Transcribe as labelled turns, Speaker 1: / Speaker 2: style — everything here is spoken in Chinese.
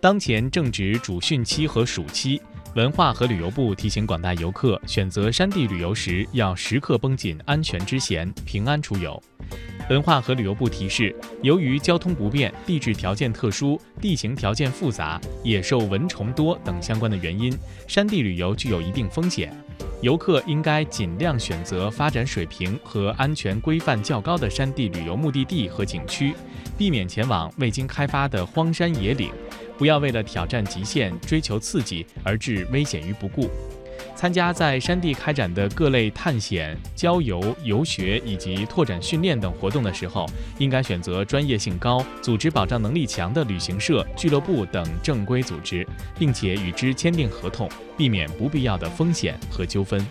Speaker 1: 当前正值主汛期和暑期，文化和旅游部提醒广大游客，选择山地旅游时要时刻绷紧安全之弦，平安出游。文化和旅游部提示，由于交通不便、地质条件特殊、地形条件复杂、野兽蚊虫多等相关的原因，山地旅游具有一定风险。游客应该尽量选择发展水平和安全规范较高的山地旅游目的地和景区，避免前往未经开发的荒山野岭。不要为了挑战极限、追求刺激而置危险于不顾。参加在山地开展的各类探险、郊游、游学以及拓展训练等活动的时候，应该选择专业性高、组织保障能力强的旅行社、俱乐部等正规组织，并且与之签订合同，避免不必要的风险和纠纷。